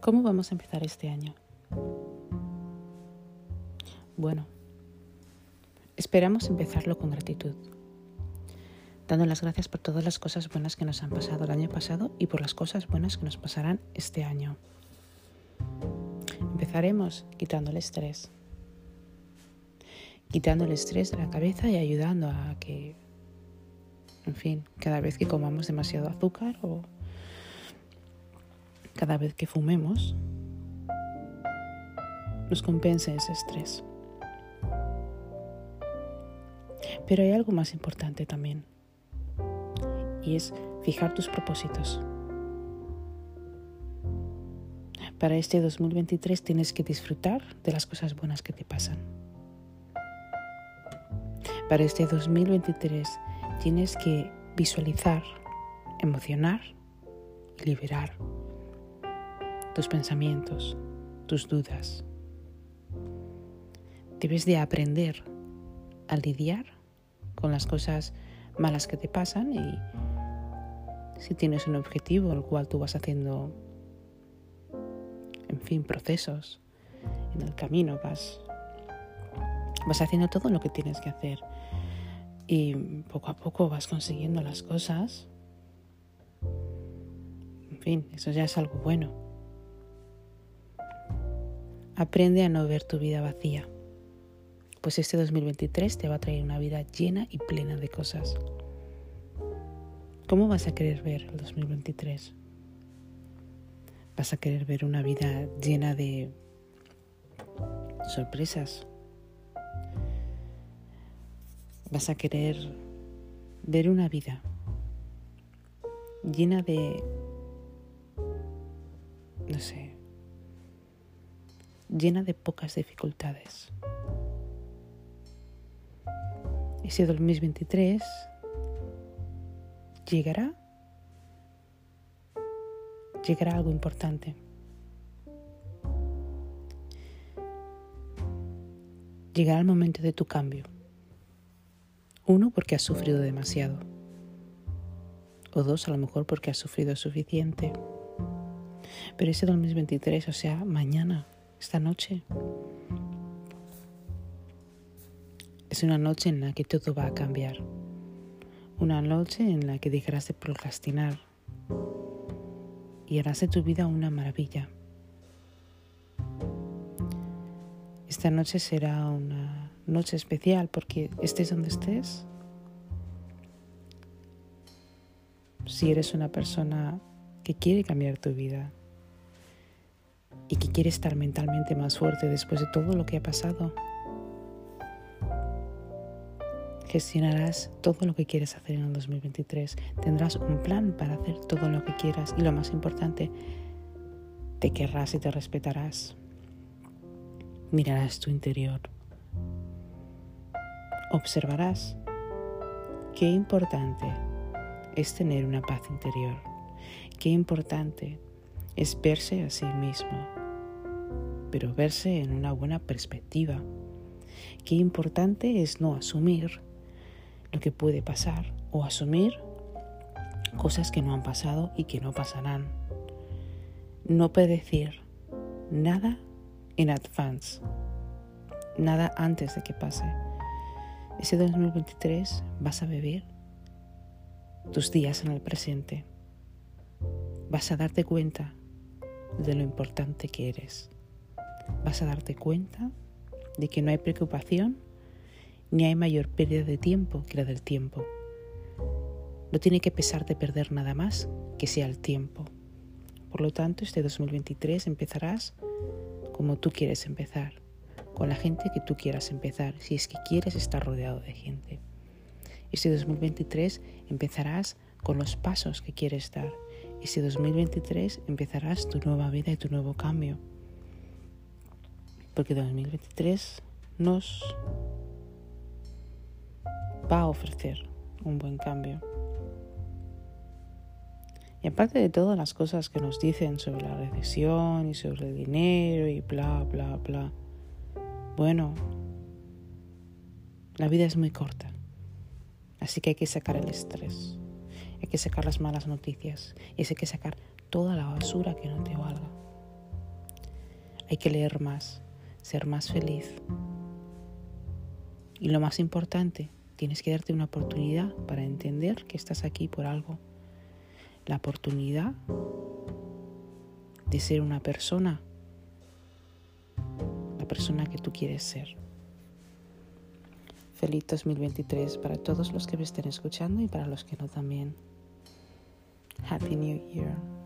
¿Cómo vamos a empezar este año? Bueno, esperamos empezarlo con gratitud, dando las gracias por todas las cosas buenas que nos han pasado el año pasado y por las cosas buenas que nos pasarán este año. Empezaremos quitando el estrés, quitando el estrés de la cabeza y ayudando a que, en fin, cada vez que comamos demasiado azúcar o cada vez que fumemos, nos compense ese estrés. Pero hay algo más importante también, y es fijar tus propósitos. Para este 2023 tienes que disfrutar de las cosas buenas que te pasan. Para este 2023 tienes que visualizar, emocionar y liberar tus pensamientos, tus dudas. Debes de aprender a lidiar con las cosas malas que te pasan y si tienes un objetivo al cual tú vas haciendo, en fin, procesos en el camino, vas, vas haciendo todo lo que tienes que hacer y poco a poco vas consiguiendo las cosas. En fin, eso ya es algo bueno. Aprende a no ver tu vida vacía, pues este 2023 te va a traer una vida llena y plena de cosas. ¿Cómo vas a querer ver el 2023? ¿Vas a querer ver una vida llena de sorpresas? ¿Vas a querer ver una vida llena de, no sé, llena de pocas dificultades. Ese 2023 llegará, llegará algo importante. Llegará el momento de tu cambio. Uno, porque has sufrido demasiado. O dos, a lo mejor porque has sufrido suficiente. Pero ese 2023, o sea, mañana, esta noche. Es una noche en la que todo va a cambiar. Una noche en la que dejarás de procrastinar y harás de tu vida una maravilla. Esta noche será una noche especial porque estés donde estés. Si eres una persona que quiere cambiar tu vida, y que quiere estar mentalmente más fuerte después de todo lo que ha pasado. Gestionarás todo lo que quieres hacer en el 2023. Tendrás un plan para hacer todo lo que quieras y lo más importante, te querrás y te respetarás. Mirarás tu interior. Observarás qué importante es tener una paz interior. Qué importante es verse a sí mismo pero verse en una buena perspectiva. Qué importante es no asumir lo que puede pasar o asumir cosas que no han pasado y que no pasarán. No predecir nada en advance, nada antes de que pase. Ese 2023 vas a vivir tus días en el presente. Vas a darte cuenta de lo importante que eres vas a darte cuenta de que no hay preocupación ni hay mayor pérdida de tiempo que la del tiempo. No tiene que pesarte perder nada más que sea el tiempo. Por lo tanto, este 2023 empezarás como tú quieres empezar, con la gente que tú quieras empezar, si es que quieres estar rodeado de gente. Este 2023 empezarás con los pasos que quieres dar. Este 2023 empezarás tu nueva vida y tu nuevo cambio porque 2023 nos va a ofrecer un buen cambio. Y aparte de todas las cosas que nos dicen sobre la recesión y sobre el dinero y bla, bla, bla, bueno, la vida es muy corta. Así que hay que sacar el estrés, hay que sacar las malas noticias y hay que sacar toda la basura que no te valga. Hay que leer más, ser más feliz. Y lo más importante, tienes que darte una oportunidad para entender que estás aquí por algo. La oportunidad de ser una persona, la persona que tú quieres ser. Feliz 2023 para todos los que me estén escuchando y para los que no también. Happy New Year.